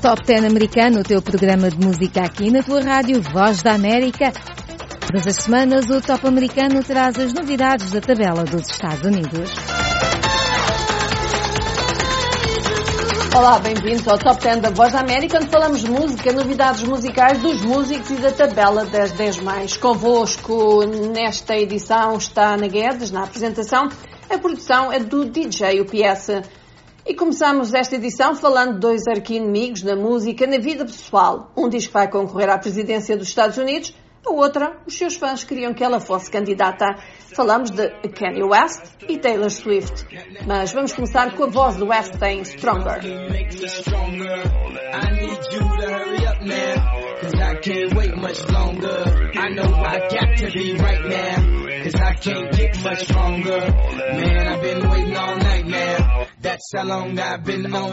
Top 10 americano, o teu programa de música aqui na tua rádio Voz da América. Todas as semanas o Top americano traz as novidades da tabela dos Estados Unidos. Olá, bem-vindos ao Top 10 da Voz da América, onde falamos música, novidades musicais dos músicos e da tabela das 10 mais. Convosco nesta edição está Ana Guedes, na apresentação. A produção é do DJ UPS. E começamos esta edição falando de dois arqui-inimigos na música, na vida pessoal. Um diz que vai concorrer à presidência dos Estados Unidos, a outra, os seus fãs queriam que ela fosse candidata. Falamos de Kanye West e Taylor Swift. Mas vamos começar com a voz do West em Stronger. Cause I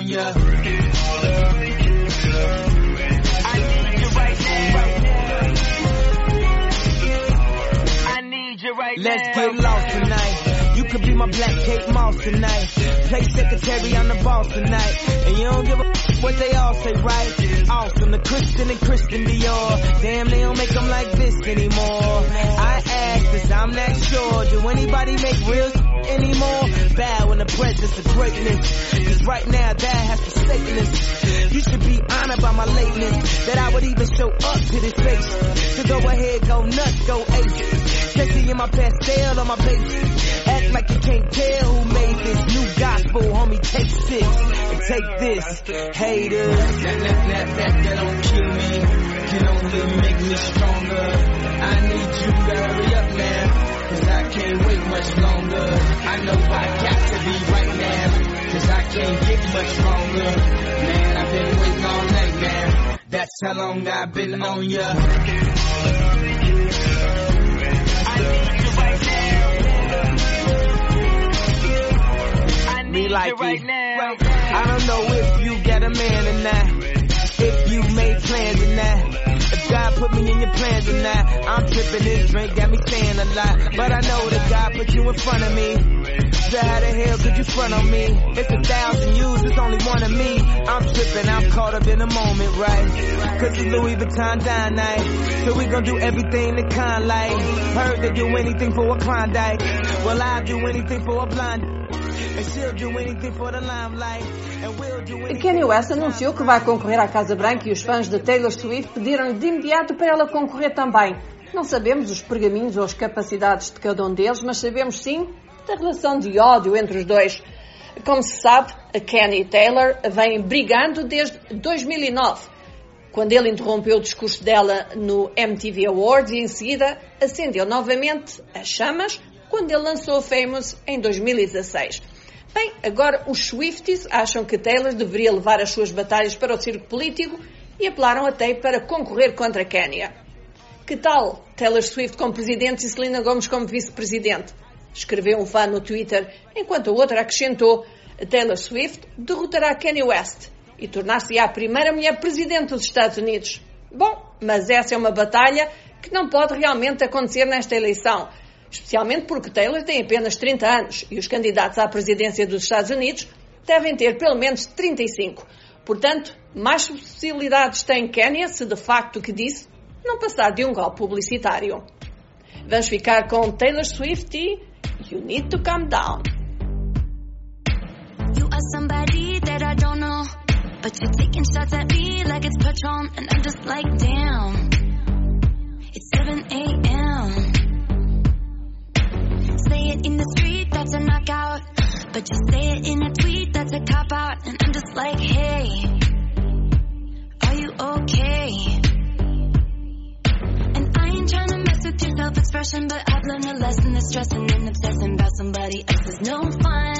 can't get much stronger. Man, I've been waiting all night now. That's how long I've been on ya. I need you right now. I need you right Let's now. get lost tonight. You could be my black Kate Moss tonight. Play secretary on the boss tonight. And you don't give a what they all say, right? Awesome, the Christian and Christian Dior. Damn, they don't make them like this anymore. I ask this, I'm not sure. Do anybody make real anymore? Bow in the presence of greatness. Cause right now that has forsaken us. You should be honored by my lateness. That I would even show up to this face. So go ahead, go nuts, go ace. Sexy in my pastel on my base. Act like you can't tell who made this new gospel, homie. Take six and take this. Haters. That, that, that, that, don't kill me. Can only make me stronger. I need you to hurry up now. Cause I can't wait much longer. I know I got to be right now. Cause I can't get much stronger. Man, I've been waiting all night now. That's how long I've been on ya. Me like it right now. I don't know if you got a man or not. If you made plans or not. God put me in your plans or not. I'm tripping this drink, got me saying a lot. But I know that God put you in front of me. So how the hell could you front on me? It's a thousand yous, it's only one of me. I'm tripping, I'm caught up in the moment, right? Cause it's Louis Vuitton dine night. So we gon' do everything the kind like. Heard they do anything for a Klondike. Well, I'll do anything for a blind. Kanye West anunciou que vai concorrer à Casa Branca e os fãs de Taylor Swift pediram de imediato para ela concorrer também. Não sabemos os pergaminhos ou as capacidades de cada um deles, mas sabemos sim da relação de ódio entre os dois. Como se sabe, a Kenny Taylor vem brigando desde 2009, quando ele interrompeu o discurso dela no MTV Awards e em seguida acendeu novamente as chamas quando ele lançou Famous em 2016. Bem, agora os Swifties acham que Taylor deveria levar as suas batalhas para o circo político e apelaram até para concorrer contra Kenya. Que tal Taylor Swift como presidente e Selena Gomez como vice-presidente? Escreveu um fã no Twitter, enquanto a outra acrescentou Taylor Swift derrotará Kanye West e tornar-se a primeira mulher presidente dos Estados Unidos. Bom, mas essa é uma batalha que não pode realmente acontecer nesta eleição especialmente porque Taylor tem apenas 30 anos e os candidatos à presidência dos Estados Unidos devem ter pelo menos 35. Portanto, mais possibilidades tem Kenya se de facto o que disse não passar de um golpe publicitário. Vamos ficar com Taylor Swift e You Need to Calm Down. You are somebody that I don't know, but you're taking shots at me like it's Patron, and I'm just like, damn. It's 7 a.m. It in the street, that's a knockout. But you say it in a tweet, that's a cop out. And I'm just like, hey, are you okay? And I ain't trying to mess with your self expression, but I've learned a lesson that stressing and obsessing about somebody else is no fun.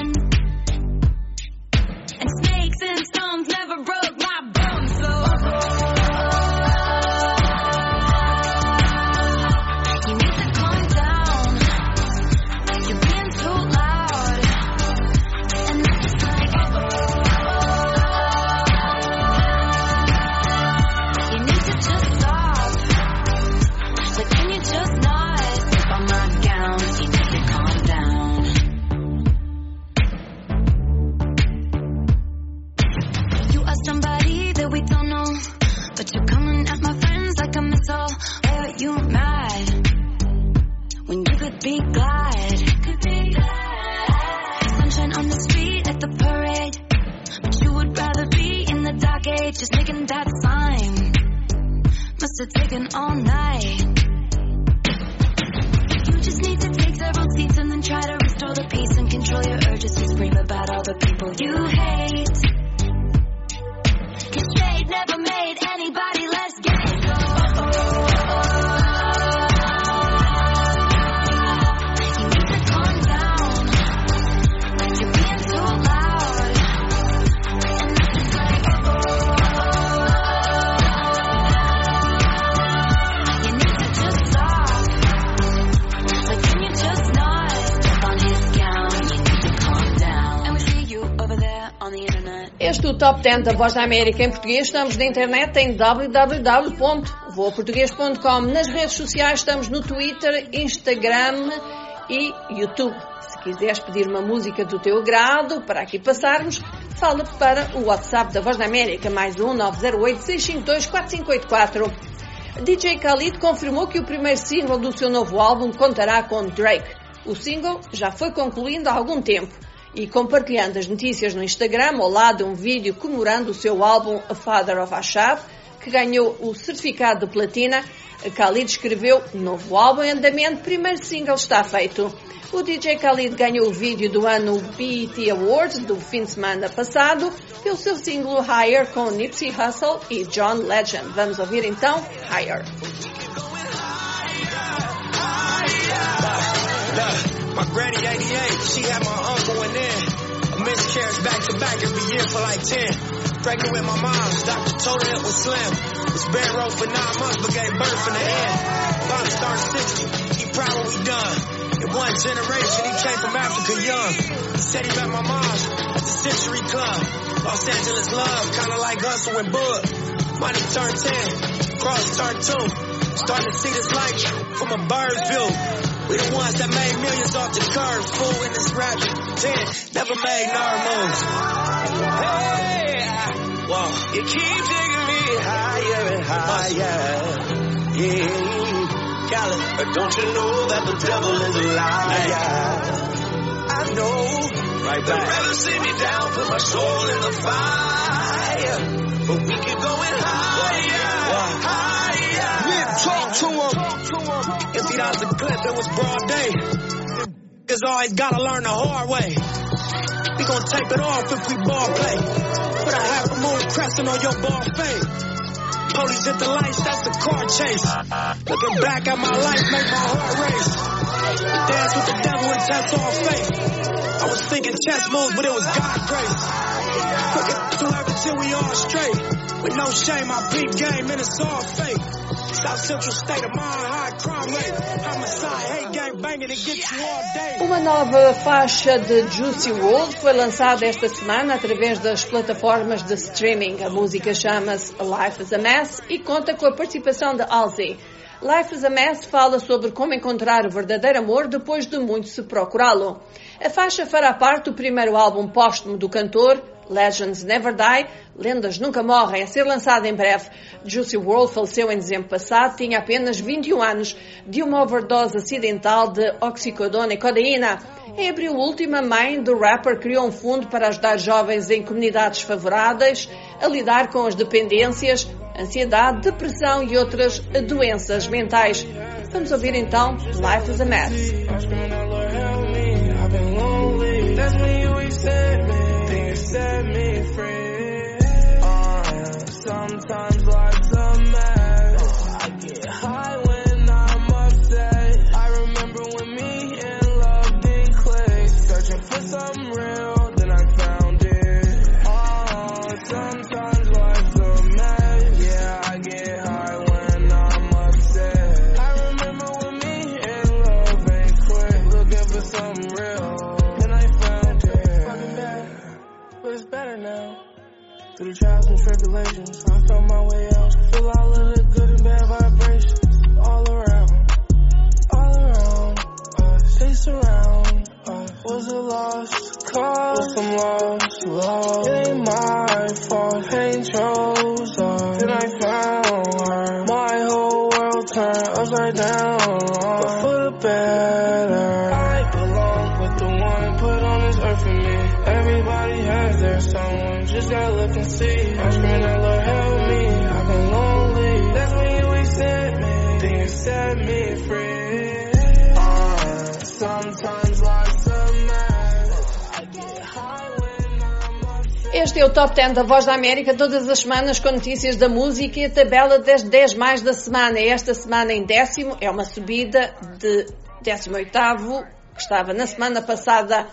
Top 10 da Voz da América em português. Estamos na internet em www.voaportuguês.com. Nas redes sociais estamos no Twitter, Instagram e YouTube. Se quiseres pedir uma música do teu grado para aqui passarmos, fala para o WhatsApp da Voz da América, mais um 908 652 4584. DJ Khalid confirmou que o primeiro single do seu novo álbum contará com Drake. O single já foi concluindo há algum tempo e compartilhando as notícias no Instagram ao lado de um vídeo comemorando o seu álbum A Father of Ashab, que ganhou o certificado de platina, Khalid escreveu novo álbum em andamento, primeiro single está feito. O DJ Khalid ganhou o vídeo do ano BET Awards do fim de semana passado pelo seu single Higher com Nipsey Hussle e John Legend. Vamos ouvir então Higher. My granny 88, she had my uncle and then a miscarriage back to back every year for like 10. Pregnant with my mom, doctor told her it was slim. Was bed row for nine months but gave birth in the end. About to start 60, he we done. In one generation, he came from Africa young. He said he met my mom at the Century Club. Los Angeles love, kinda like Hustle and Bud. Money turned 10, cross turned 2. Starting to see this life from a bird's view. We the ones that made millions off the curve, fool in this rap. Ten, never made nerd moves. Hey, whoa. You keep digging me higher and higher. Yeah, Khaled, but don't you know that the devil is a liar? I know. Right back. They'd rather see me down, put my soul in the fire. But we keep going higher, higher. Talk to him. If he does a clip, it was broad day. Cause always gotta learn the hard way. We gon' take it off if we ball play. Put a half a moon crescent on your ball fade. Police hit the lights, that's the car chase. Looking back at my life, make my heart race. Dance with the devil and test all faith. I was thinking chess moves, but it was God grace. Cooking to everything we all straight. With no shame, I beat game and it's all fake. Uma nova faixa de Juicy World foi lançada esta semana através das plataformas de streaming. A música chama-se Life is a Mess e conta com a participação de Halsey. Life is a Mess fala sobre como encontrar o verdadeiro amor depois de muito se procurá-lo. A faixa fará parte do primeiro álbum póstumo do cantor, Legends Never Die, Lendas Nunca Morrem, a ser lançado em breve. Juicy World faleceu em dezembro passado, tinha apenas 21 anos, de uma overdose acidental de oxicodona e codeína. Em abril último, a mãe do rapper criou um fundo para ajudar jovens em comunidades favoráveis a lidar com as dependências, ansiedade, depressão e outras doenças mentais. Vamos ouvir então Life is a Mess. Set me free. Uh, sometimes life's set me free. Uh, sometimes life's a. Este é o Top 10 da Voz da América, todas as semanas com notícias da música e a tabela das 10 mais da semana. Esta semana em décimo é uma subida de 18º, que estava na semana passada,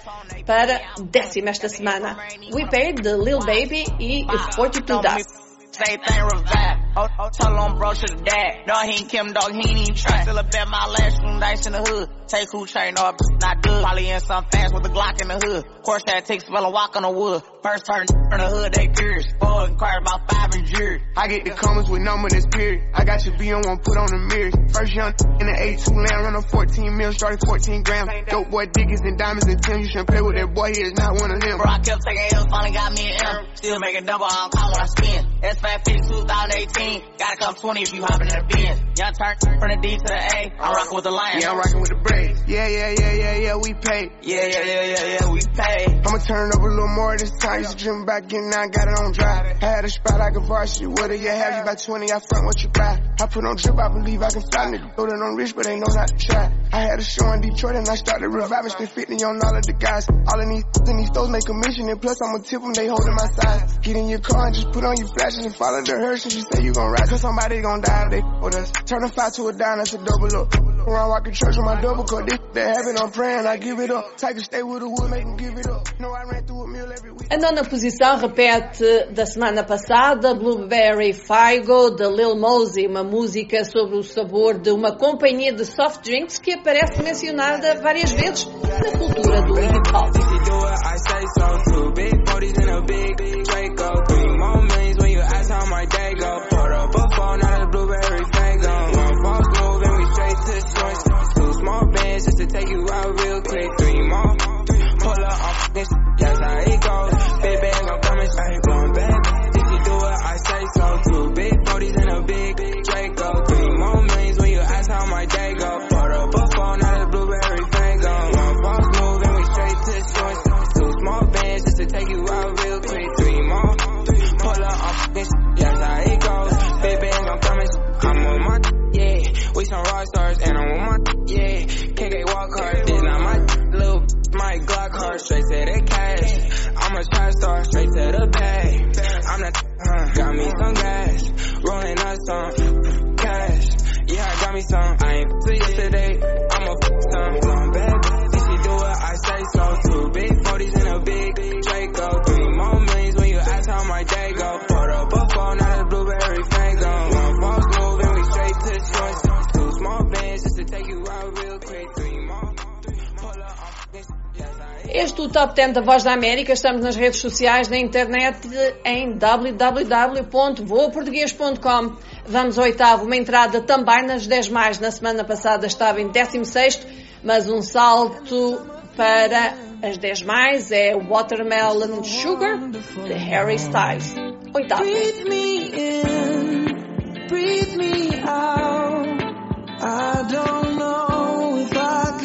para décimo esta semana. We Paid, de Lil Baby e 42 Dust. Same thing revive. Oh, oh, tell on bro the dad. No, he ain't Kim dog, he ain't even try. Still a bet my last room dice in the hood. Take who chain off, not good. Probably in some fast with a Glock in the hood. Course that takes spell and walk on the wood. First turn in the hood, they curious. Boy, inquired about five and jury. I get the comments with number this period. I got your B on one, put on the mirrors. First young in the A2 land, run a 14 mil, started 14 grams. Dope boy diggers and diamonds and Tim. You shouldn't play with that boy, he is not one of them. Bro, I kept taking L's, finally got me an M. Still making double, I don't call when I spin. S550 2018. Gotta come 20 if you hopping in the Benz. Young turn from the D to the A. I'm rocking with the Lions. Yeah, I'm rocking with the Braves. Yeah, yeah, yeah, yeah, yeah, we pay. Yeah, yeah, yeah, yeah, yeah, we pay. I'ma turn it up a little more this time. Used to dream about getting out, got it on drive. I had a spot like a varsity. What do you have? You about 20, I front what you buy. I put on drip, I believe I can fly. Nigga, know that I'm rich, but they know not to try. I had a show in Detroit and I started reviving. Spent 50 on all of the guys. All of these in these stores make a mission. And plus, I'ma tip them, they holding my size. Get in your car and just put on your flashes and follow the hearse. And you say you gon' ride, cause somebody gon' die if they with us. Turn a five to a dime, that's a double up. Around walking church with my double cut. This that happen, I'm praying, I give it up. Take a stay with the wood, make them give it up. No, I ran through a meal every week. A nona posição repete da semana passada, Blueberry Figo, de Lil Mosey, uma música sobre o sabor de uma companhia de soft drinks que aparece mencionada várias vezes na cultura do hip hop. Me some. I ain't to yesterday. I'm a some bad. You do I say so too. Big 40s in a big Draco. Three more millions when you ask how my day go. Put up a phone, not a blueberry fango. One false move and we straight to. Two small bands just to take you out real quick. Three Este o Top 10 da Voz da América. Estamos nas redes sociais, na internet, em www.voaportuguês.com. Vamos ao oitavo, uma entrada também nas 10 mais. Na semana passada estava em 16 mas um salto para as 10 mais é Watermelon Sugar, de Harry Styles. Oitavo. Breathe me in, breathe me out. I don't know if I could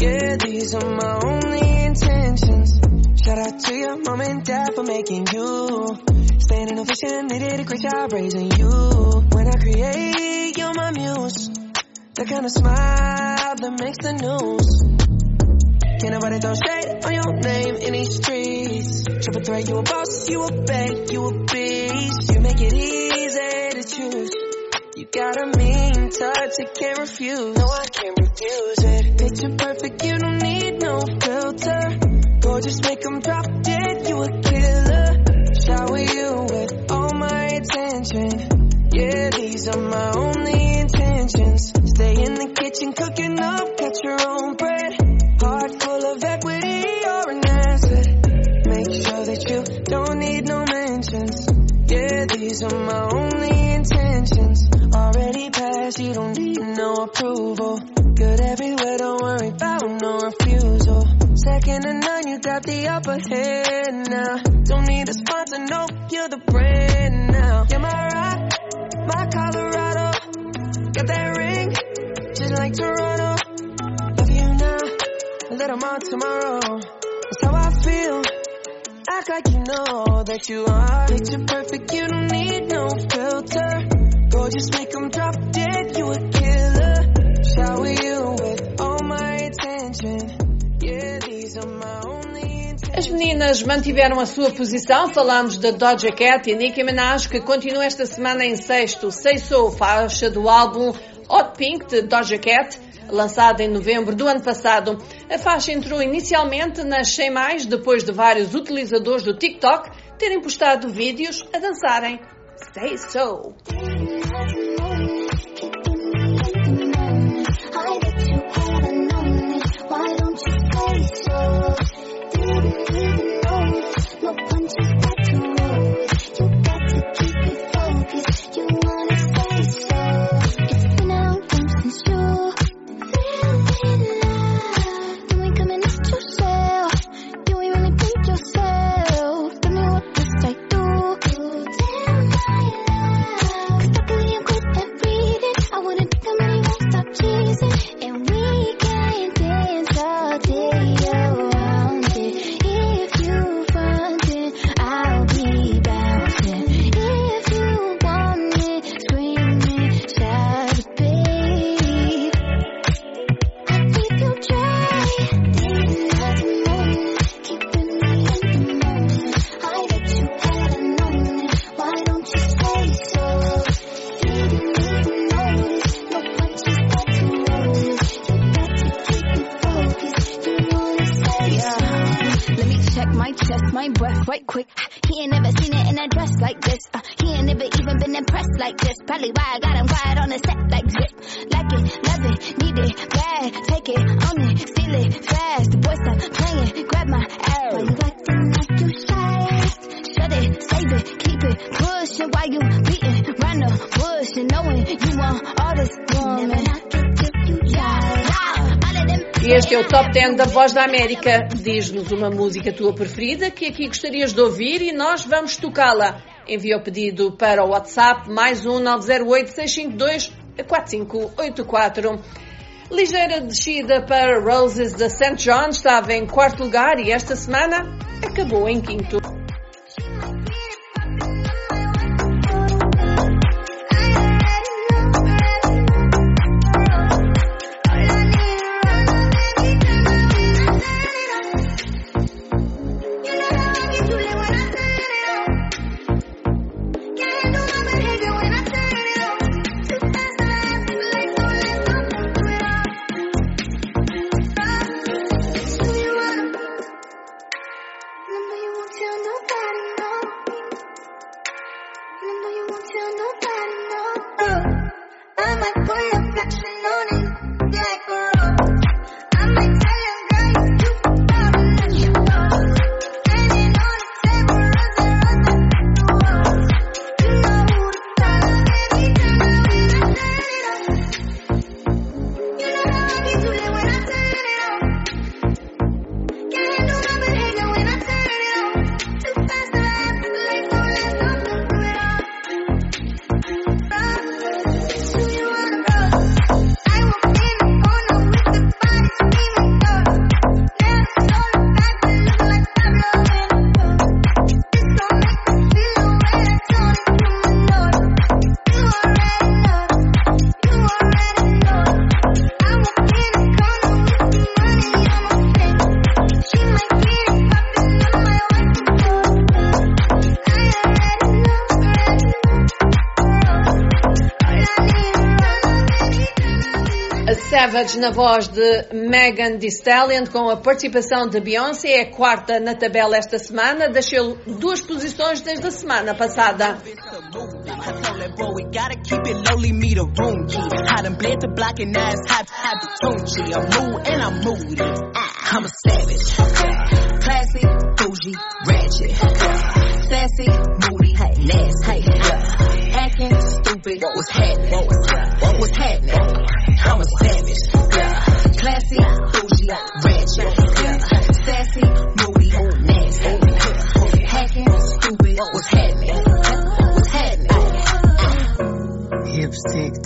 Yeah, these are my only intentions. Shout out to your mom and dad for making you. Standing ovation, they did a great job raising you. When I create, you're my muse. The kind of smile that makes the news. Can't nobody throw shade on your name in these streets. Triple threat, you a boss, you a bank, you a beast. You make it easy to choose. Got a mean touch, you can't refuse. No, I can't refuse it. Picture perfect, you don't need no filter. Gorgeous, make 'em drop dead, you a killer. Shower you with all my attention. Yeah, these are my only intentions. Stay in the kitchen cooking up, got your own bread. Approval. Good everywhere, don't worry about no refusal. Second to none, you got the upper hand now. Don't need a sponsor, no, you're the brand now. You're my rock, my Colorado. Got that ring, just like Toronto. Love you now, a little more tomorrow. That's how I feel. Act like you know that you are. Picture perfect, you don't need no filter. Gorgeous, make 'em drop dead, you a killer. As meninas mantiveram a sua posição, falamos da Doja Cat e Nicki Minaj, que continua esta semana em sexto, So, faixa do álbum Hot Pink de Doja Cat, lançada em novembro do ano passado. A faixa entrou inicialmente nas 100 mais, depois de vários utilizadores do TikTok terem postado vídeos a dançarem Say So. Didn't even It, own it, it, fast. The boy stop playing, grab my ass. Why you acting like you shy? Shut it, save it, keep it, pushing while you beating the bush and knowing you want all this woman. It este é o Top 10 da Voz da América. Diz-nos uma música tua preferida que aqui gostarias de ouvir e nós vamos tocá-la. Envia o pedido para o WhatsApp mais um 908 652 4584. Ligeira descida para Roses da St. John estava em quarto lugar e esta semana acabou em quinto. Savage na voz de Megan Thee Stallion com a participação de Beyoncé é quarta na tabela esta semana, deixou duas posições desde a semana passada. What was happening? What was happening? I'm a savage. Classy, bougie, ratchet. Sassy, moody, nasty. Hacking, stupid, what was happening? What's happening? Hips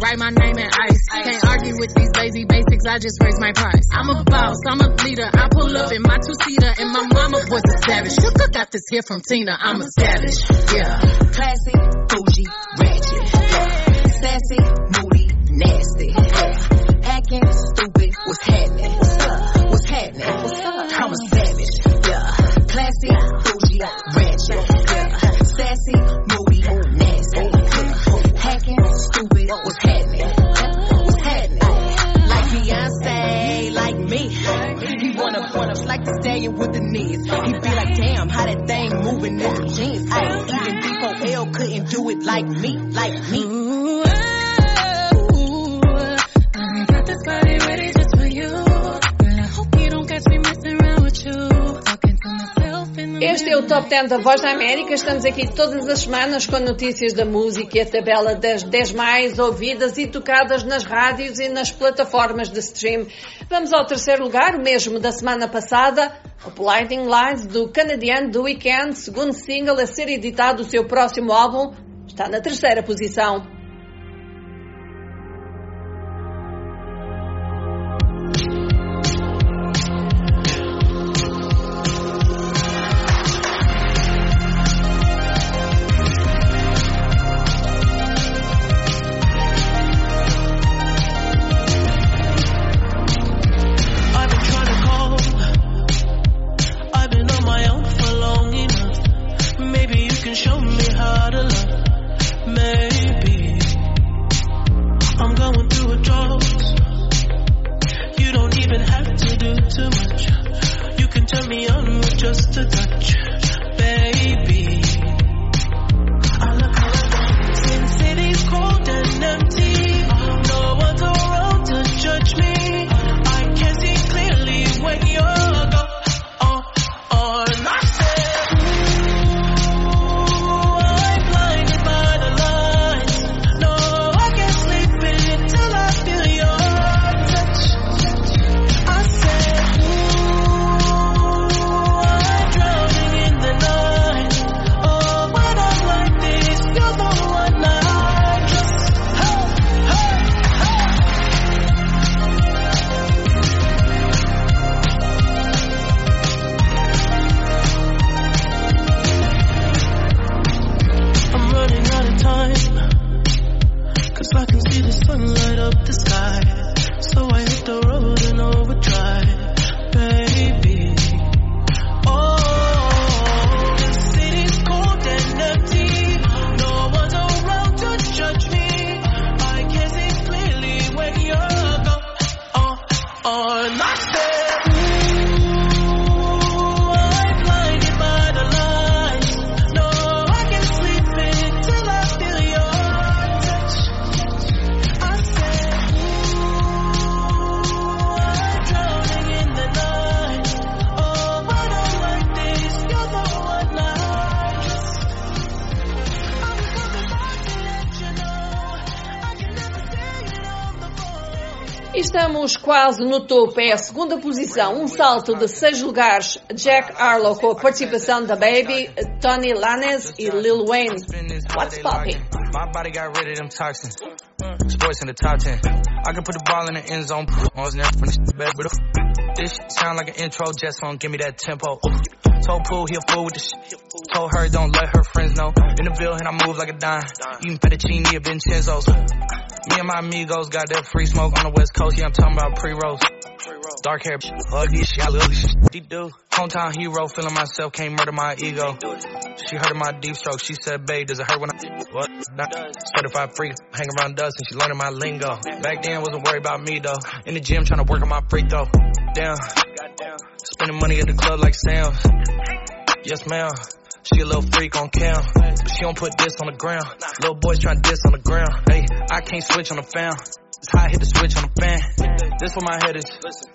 Write my name in ice. Can't argue with these lazy basics. I just raise my price. I'm a boss. I'm a leader. I pull up in my two seater, and my mama was a savage. Shook got this here from Tina. I'm a savage. Yeah. Classy, bougie, ratchet. Yeah. Sassy, moody, nasty. Yeah. Acting stupid, what's happening? What's up? What's happening? Up? Este o Top 10 da Voz da América. Estamos aqui todas as semanas com notícias da música e a tabela das 10 mais ouvidas e tocadas nas rádios e nas plataformas de stream. Vamos ao terceiro lugar, o mesmo da semana passada. Blinding Lights do canadiano The Weeknd, segundo single a ser editado o seu próximo álbum, está na terceira posição. Estamos quase no topo, é a segunda posição, um salto de seis lugares. Jack Harlow com a participação da Baby, Tony Lanez e Lil Wayne. What's poppin'? My body got rid of them toxins. Sports in the top 10. I can put the ball in the end zone. I was never the back, but this shit sound like an intro. Just phone, give me that tempo. Told Pool he a fool with the shit. Told her don't let her friends know. In the Ville and I move like a dime. Eating fettuccine at Vincenzo's. Me and my amigos got that free smoke on the west coast. Yeah, I'm talking about pre-rolls. Dark hair, ugly shit, ugly shit. She do. Hometown hero, feeling myself, can't murder my ego. She heard my deep stroke. She said, babe, does it hurt when I what? Not certified freak, hang around dust and she learning my lingo. Back then, wasn't worried about me though. In the gym, trying to work on my free throw. Damn. Spending money at the club like Sam. Yes, ma'am. She a little freak on cam, but she don't put this on the ground. Little boys trying to diss on the ground. Hey, I can't switch on the fan. It's how I hit the switch on the fan. This where my head is.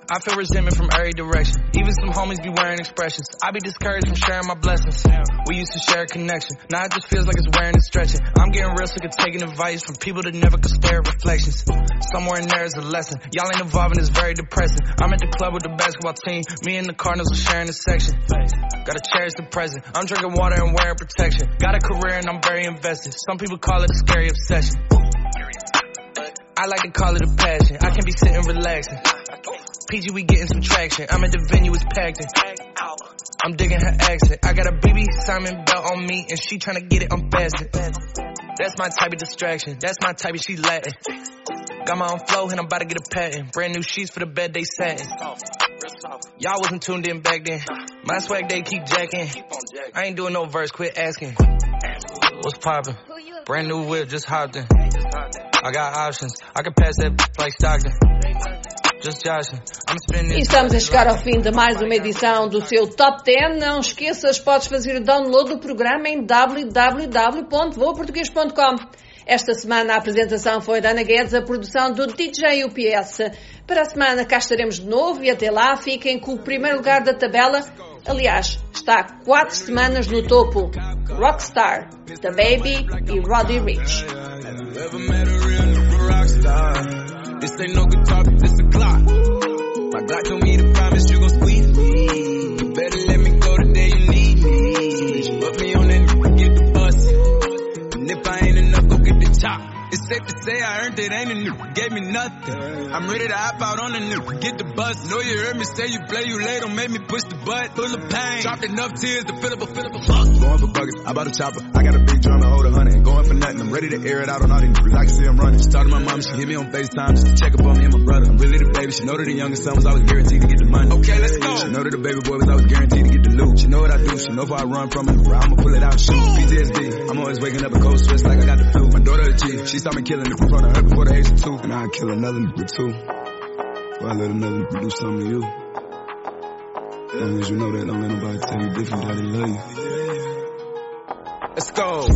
I feel resentment from every direction. Even some homies be wearing expressions. I be discouraged from sharing my blessings. We used to share a connection. Now it just feels like it's wearing and stretching. I'm getting real sick of taking advice from people that never could stare at reflections. Somewhere in there is a lesson. Y'all ain't and it's very depressing. I'm at the club with the basketball team. Me and the Cardinals are sharing a section. Gotta cherish the present. I'm drinking water and wearing protection. Got a career and I'm very invested. Some people call it a scary obsession. I like to call it a passion. I can be sitting relaxing. PG, we getting some traction. I'm at the venue, it's packed in. I'm digging her accent. I got a BB Simon belt on me, and she tryna get it unfastened. That's my type of distraction. That's my type of she Latin. Got my own flow, and I'm about to get a patent. Brand new sheets for the bed they satin. Y'all wasn't tuned in back then. My swag they keep jacking. I ain't doing no verse, quit asking. What's poppin'? Brand new whip, just hopped in. I got options. I can pass that like Stockton. E estamos a chegar ao fim de mais uma edição do seu Top 10. Não esqueças, podes fazer o download do programa em www.voaportuguês.com. Esta semana a apresentação foi da Ana Guedes, a produção do DJ UPS. Para a semana cá estaremos de novo e até lá fiquem com o primeiro lugar da tabela. Aliás, está há quatro semanas no topo. Rockstar, The Baby e Roddy Rich. This ain't no guitar, this a clock. My told me to promise you gon' squeeze me. It's safe to say I earned it, ain't a nigga, gave me nothing. I'm ready to hop out on the nigga, get the bus. Know you heard me say you play, you late, don't make me push the butt. Full of pain, dropped enough tears to fill up a, fill up a fuck. Going for buckets, I bought a chopper. I got a big drum and hold a hundred. Going for nothing. I'm ready to air it out on all these niggas. I can see I'm running. She talked to my mom, she hit me on FaceTime just to check up on me and my brother. I'm really the baby. She know that the youngest son was always guaranteed to get the money. Okay, let's go. She know that the baby boy was always guaranteed to get the loot. She know what I do. She know if I run from it, I'ma pull it out shoot. PTSD. I'm always waking up in cold sweats like I got the flu. My daughter the G. She saw me killing it in front of her before the age of two. And I'd kill another nigga too. Before I let another nigga do something to you. As long as you know that, don't let nobody tell you different that they love you. Let's go.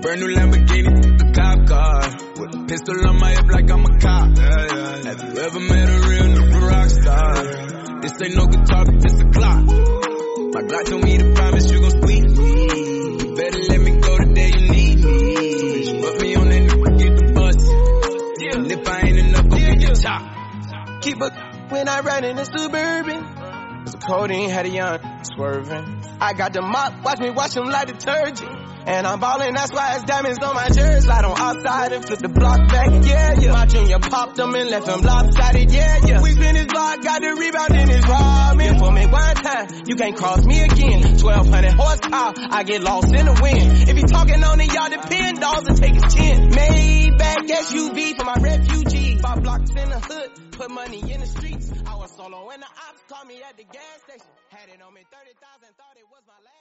Brand new Lamborghini, a cop car. With a pistol on my hip like I'm a cop. Have you ever met a real nigga rock star? This ain't no guitar, but this a clock. My Glock told me to promise you gon' squeeze Keep a when I ride in the suburban. Cause the codeine had a young swerving. I got the mop, watch me wash them like detergent. And I'm ballin', that's why it's diamonds on my jersey. Slide on outside and flip the block back, yeah, yeah. My junior popped them and left them lopsided, yeah, yeah. We spin his block, got the rebound in his robbing. For me one time, you can't cross me again. 1200 horsepower, I get lost in the wind. If you talking on it, y'all depend, dolls will take his chin. Maybach SUV for my refugees. Five blocks in the hood, put money in the streets. I was solo when the ops called me at the gas station. Had it on me 30,000, thought it was.